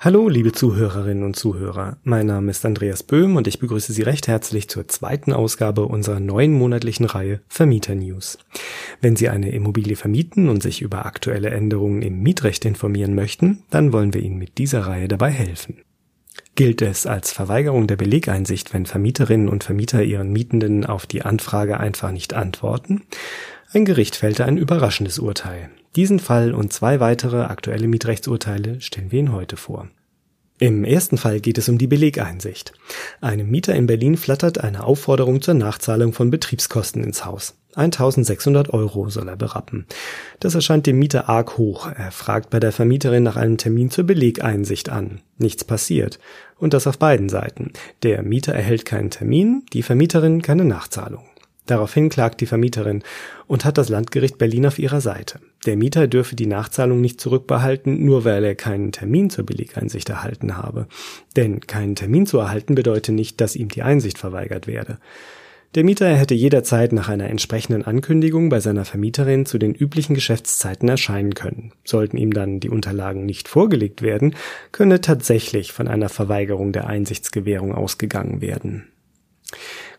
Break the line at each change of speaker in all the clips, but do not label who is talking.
Hallo, liebe Zuhörerinnen und Zuhörer. Mein Name ist Andreas Böhm und ich begrüße Sie recht herzlich zur zweiten Ausgabe unserer neuen monatlichen Reihe Vermieter News. Wenn Sie eine Immobilie vermieten und sich über aktuelle Änderungen im Mietrecht informieren möchten, dann wollen wir Ihnen mit dieser Reihe dabei helfen. Gilt es als Verweigerung der Belegeinsicht, wenn Vermieterinnen und Vermieter ihren Mietenden auf die Anfrage einfach nicht antworten? Ein Gericht fällte ein überraschendes Urteil. Diesen Fall und zwei weitere aktuelle Mietrechtsurteile stellen wir Ihnen heute vor. Im ersten Fall geht es um die Belegeinsicht. Einem Mieter in Berlin flattert eine Aufforderung zur Nachzahlung von Betriebskosten ins Haus. 1600 Euro soll er berappen. Das erscheint dem Mieter arg hoch. Er fragt bei der Vermieterin nach einem Termin zur Belegeinsicht an. Nichts passiert. Und das auf beiden Seiten. Der Mieter erhält keinen Termin, die Vermieterin keine Nachzahlung. Daraufhin klagt die Vermieterin und hat das Landgericht Berlin auf ihrer Seite. Der Mieter dürfe die Nachzahlung nicht zurückbehalten, nur weil er keinen Termin zur Belegeinsicht erhalten habe. Denn keinen Termin zu erhalten bedeutet nicht, dass ihm die Einsicht verweigert werde. Der Mieter hätte jederzeit nach einer entsprechenden Ankündigung bei seiner Vermieterin zu den üblichen Geschäftszeiten erscheinen können. Sollten ihm dann die Unterlagen nicht vorgelegt werden, könne tatsächlich von einer Verweigerung der Einsichtsgewährung ausgegangen werden.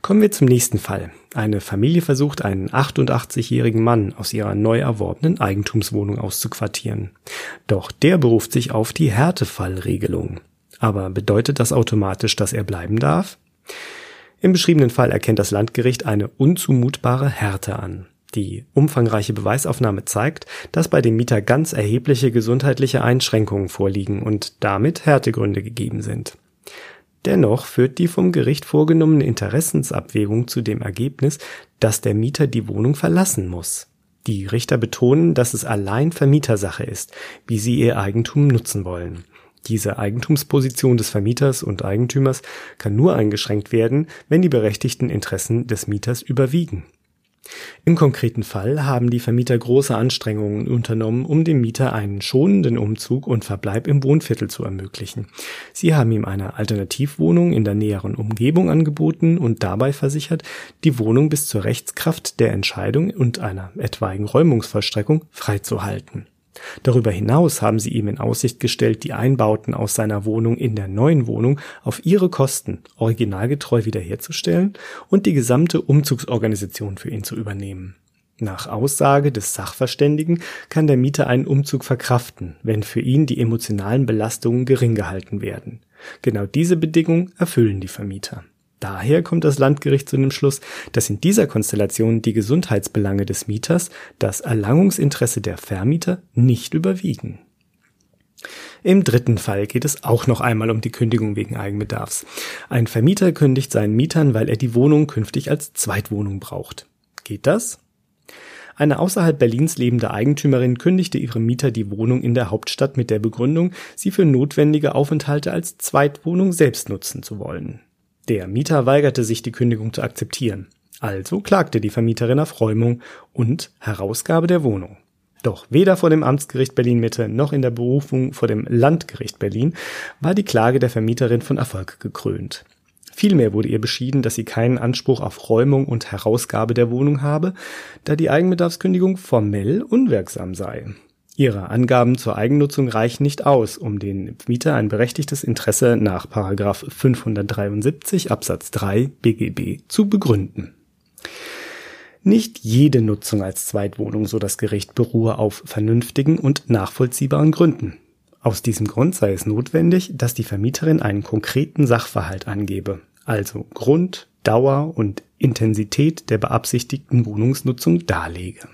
Kommen wir zum nächsten Fall. Eine Familie versucht, einen 88-jährigen Mann aus ihrer neu erworbenen Eigentumswohnung auszuquartieren. Doch der beruft sich auf die Härtefallregelung. Aber bedeutet das automatisch, dass er bleiben darf? Im beschriebenen Fall erkennt das Landgericht eine unzumutbare Härte an. Die umfangreiche Beweisaufnahme zeigt, dass bei dem Mieter ganz erhebliche gesundheitliche Einschränkungen vorliegen und damit Härtegründe gegeben sind. Dennoch führt die vom Gericht vorgenommene Interessensabwägung zu dem Ergebnis, dass der Mieter die Wohnung verlassen muss. Die Richter betonen, dass es allein Vermietersache ist, wie sie ihr Eigentum nutzen wollen. Diese Eigentumsposition des Vermieters und Eigentümers kann nur eingeschränkt werden, wenn die berechtigten Interessen des Mieters überwiegen. Im konkreten Fall haben die Vermieter große Anstrengungen unternommen, um dem Mieter einen schonenden Umzug und Verbleib im Wohnviertel zu ermöglichen. Sie haben ihm eine Alternativwohnung in der näheren Umgebung angeboten und dabei versichert, die Wohnung bis zur Rechtskraft der Entscheidung und einer etwaigen Räumungsvollstreckung freizuhalten. Darüber hinaus haben sie ihm in Aussicht gestellt, die Einbauten aus seiner Wohnung in der neuen Wohnung auf ihre Kosten originalgetreu wiederherzustellen und die gesamte Umzugsorganisation für ihn zu übernehmen. Nach Aussage des Sachverständigen kann der Mieter einen Umzug verkraften, wenn für ihn die emotionalen Belastungen gering gehalten werden. Genau diese Bedingung erfüllen die Vermieter. Daher kommt das Landgericht zu dem Schluss, dass in dieser Konstellation die Gesundheitsbelange des Mieters das Erlangungsinteresse der Vermieter nicht überwiegen. Im dritten Fall geht es auch noch einmal um die Kündigung wegen Eigenbedarfs. Ein Vermieter kündigt seinen Mietern, weil er die Wohnung künftig als Zweitwohnung braucht. Geht das? Eine außerhalb Berlins lebende Eigentümerin kündigte ihrem Mieter die Wohnung in der Hauptstadt mit der Begründung, sie für notwendige Aufenthalte als Zweitwohnung selbst nutzen zu wollen. Der Mieter weigerte sich, die Kündigung zu akzeptieren. Also klagte die Vermieterin auf Räumung und Herausgabe der Wohnung. Doch weder vor dem Amtsgericht Berlin Mitte noch in der Berufung vor dem Landgericht Berlin war die Klage der Vermieterin von Erfolg gekrönt. Vielmehr wurde ihr beschieden, dass sie keinen Anspruch auf Räumung und Herausgabe der Wohnung habe, da die Eigenbedarfskündigung formell unwirksam sei. Ihre Angaben zur Eigennutzung reichen nicht aus, um den Mieter ein berechtigtes Interesse nach 573 Absatz 3 BGB zu begründen. Nicht jede Nutzung als Zweitwohnung, so das Gericht, beruhe auf vernünftigen und nachvollziehbaren Gründen. Aus diesem Grund sei es notwendig, dass die Vermieterin einen konkreten Sachverhalt angebe, also Grund, Dauer und Intensität der beabsichtigten Wohnungsnutzung darlege.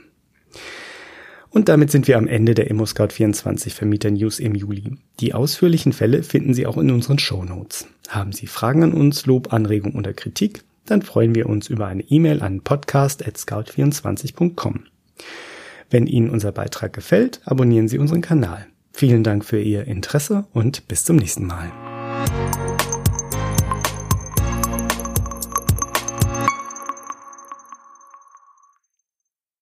Und damit sind wir am Ende der ImmoScout24 Vermieter News im Juli. Die ausführlichen Fälle finden Sie auch in unseren Show Notes. Haben Sie Fragen an uns, Lob, Anregung oder Kritik? Dann freuen wir uns über eine E-Mail an podcast.scout24.com. Wenn Ihnen unser Beitrag gefällt, abonnieren Sie unseren Kanal. Vielen Dank für Ihr Interesse und bis zum nächsten Mal.